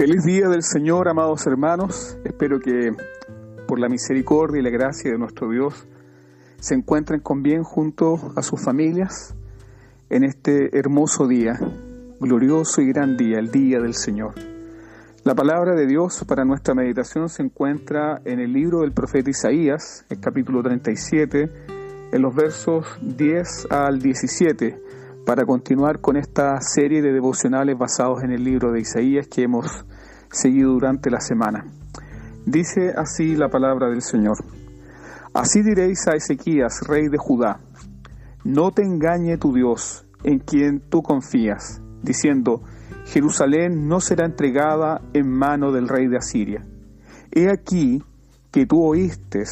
Feliz día del Señor, amados hermanos. Espero que por la misericordia y la gracia de nuestro Dios se encuentren con bien junto a sus familias en este hermoso día, glorioso y gran día, el día del Señor. La palabra de Dios para nuestra meditación se encuentra en el libro del profeta Isaías, el capítulo 37, en los versos 10 al 17 para continuar con esta serie de devocionales basados en el libro de Isaías que hemos seguido durante la semana. Dice así la palabra del Señor. Así diréis a Ezequías, rey de Judá, no te engañe tu Dios, en quien tú confías, diciendo, Jerusalén no será entregada en mano del rey de Asiria. He aquí que tú oíste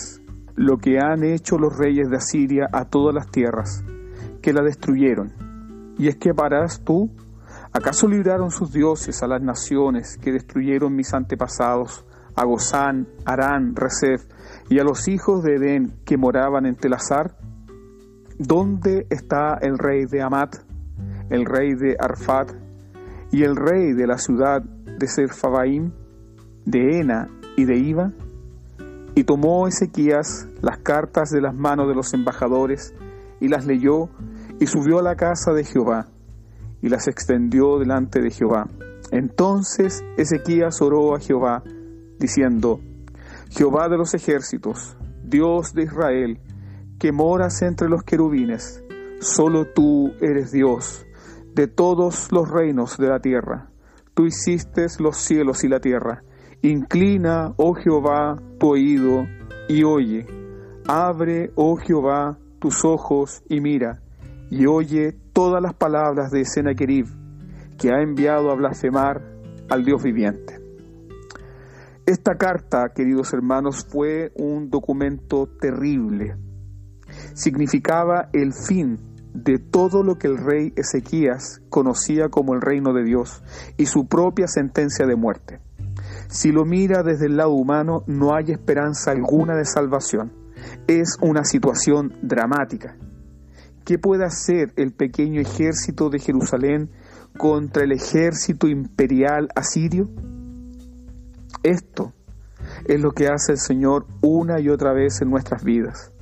lo que han hecho los reyes de Asiria a todas las tierras, que la destruyeron ¿Y es que parás tú? ¿Acaso libraron sus dioses a las naciones que destruyeron mis antepasados, a Gozán, Arán, Resef y a los hijos de Edén que moraban en Telazar? ¿Dónde está el rey de Amat, el rey de Arfat y el rey de la ciudad de Serfabaim, de Ena y de Iva? Y tomó Ezequías las cartas de las manos de los embajadores y las leyó y subió a la casa de Jehová y las extendió delante de Jehová. Entonces Ezequías oró a Jehová, diciendo, Jehová de los ejércitos, Dios de Israel, que moras entre los querubines, solo tú eres Dios de todos los reinos de la tierra. Tú hiciste los cielos y la tierra. Inclina, oh Jehová, tu oído y oye. Abre, oh Jehová, tus ojos y mira y oye todas las palabras de Sennacherib que ha enviado a blasfemar al Dios viviente. Esta carta, queridos hermanos, fue un documento terrible. Significaba el fin de todo lo que el rey Ezequías conocía como el reino de Dios y su propia sentencia de muerte. Si lo mira desde el lado humano, no hay esperanza alguna de salvación. Es una situación dramática. ¿Qué puede hacer el pequeño ejército de Jerusalén contra el ejército imperial asirio? Esto es lo que hace el Señor una y otra vez en nuestras vidas.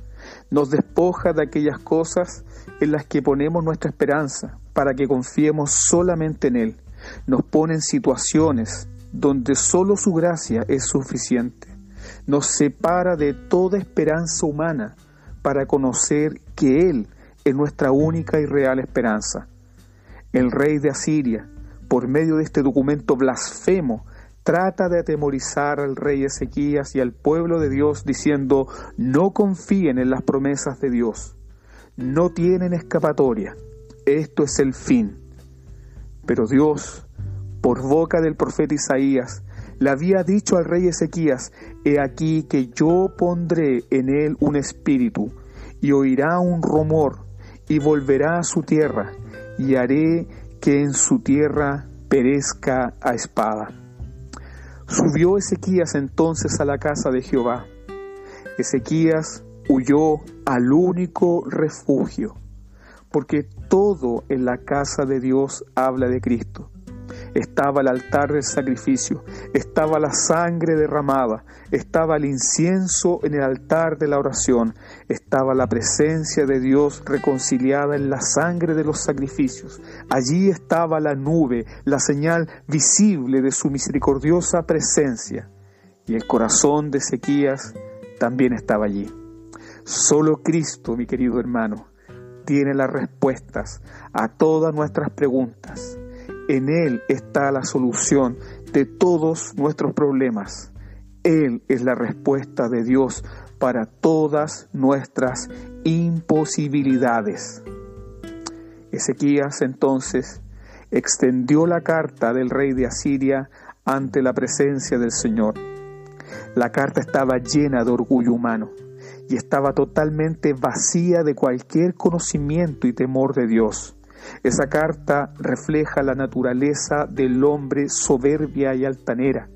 Nos despoja de aquellas cosas en las que ponemos nuestra esperanza para que confiemos solamente en Él. Nos pone en situaciones donde solo su gracia es suficiente. Nos separa de toda esperanza humana para conocer que Él es nuestra única y real esperanza. El rey de Asiria, por medio de este documento blasfemo, trata de atemorizar al rey Ezequías y al pueblo de Dios diciendo, no confíen en las promesas de Dios, no tienen escapatoria, esto es el fin. Pero Dios, por boca del profeta Isaías, le había dicho al rey Ezequías, he aquí que yo pondré en él un espíritu, y oirá un rumor, y volverá a su tierra, y haré que en su tierra perezca a espada. Subió Ezequías entonces a la casa de Jehová. Ezequías huyó al único refugio, porque todo en la casa de Dios habla de Cristo estaba el altar del sacrificio, estaba la sangre derramada, estaba el incienso en el altar de la oración, estaba la presencia de Dios reconciliada en la sangre de los sacrificios. Allí estaba la nube, la señal visible de su misericordiosa presencia. Y el corazón de Ezequías también estaba allí. Solo Cristo, mi querido hermano, tiene las respuestas a todas nuestras preguntas. En Él está la solución de todos nuestros problemas. Él es la respuesta de Dios para todas nuestras imposibilidades. Ezequías entonces extendió la carta del rey de Asiria ante la presencia del Señor. La carta estaba llena de orgullo humano y estaba totalmente vacía de cualquier conocimiento y temor de Dios. Esa carta refleja la naturaleza del hombre soberbia y altanera.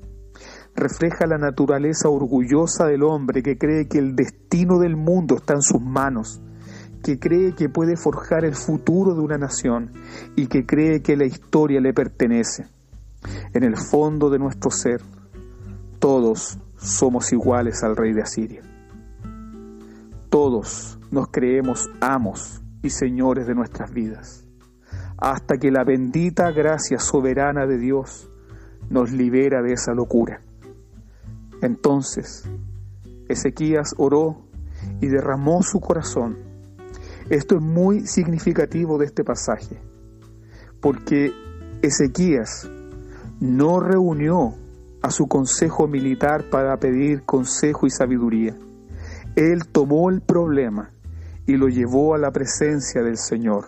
Refleja la naturaleza orgullosa del hombre que cree que el destino del mundo está en sus manos, que cree que puede forjar el futuro de una nación y que cree que la historia le pertenece. En el fondo de nuestro ser, todos somos iguales al rey de Asiria. Todos nos creemos amos y señores de nuestras vidas, hasta que la bendita gracia soberana de Dios nos libera de esa locura. Entonces, Ezequías oró y derramó su corazón. Esto es muy significativo de este pasaje, porque Ezequías no reunió a su consejo militar para pedir consejo y sabiduría. Él tomó el problema y lo llevó a la presencia del Señor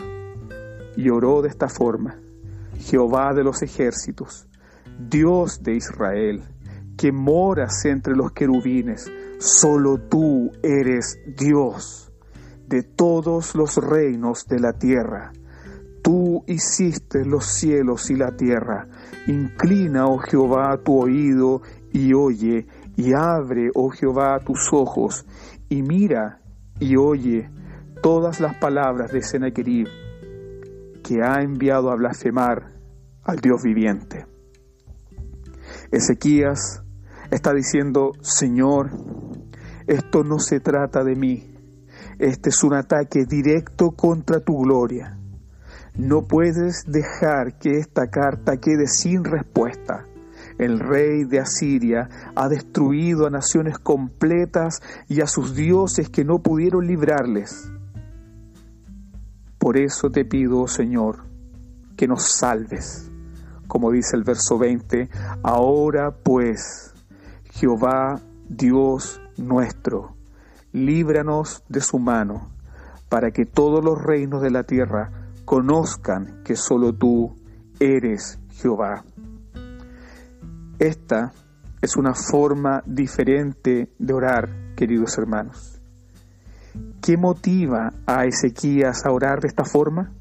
y oró de esta forma. Jehová de los ejércitos, Dios de Israel, que moras entre los querubines, solo tú eres Dios de todos los reinos de la tierra. Tú hiciste los cielos y la tierra. Inclina, oh Jehová, tu oído y oye, y abre, oh Jehová, tus ojos, y mira y oye todas las palabras de Sennacherib, que ha enviado a blasfemar al Dios viviente. Ezequías está diciendo, Señor, esto no se trata de mí, este es un ataque directo contra tu gloria. No puedes dejar que esta carta quede sin respuesta. El rey de Asiria ha destruido a naciones completas y a sus dioses que no pudieron librarles. Por eso te pido, Señor, que nos salves. Como dice el verso 20, ahora pues, Jehová Dios nuestro, líbranos de su mano, para que todos los reinos de la tierra conozcan que solo tú eres Jehová. Esta es una forma diferente de orar, queridos hermanos. ¿Qué motiva a Ezequías a orar de esta forma?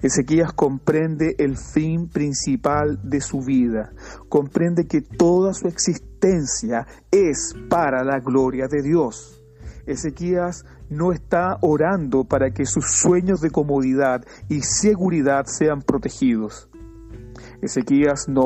Ezequías comprende el fin principal de su vida, comprende que toda su existencia es para la gloria de Dios. Ezequías no está orando para que sus sueños de comodidad y seguridad sean protegidos. Ezequías no,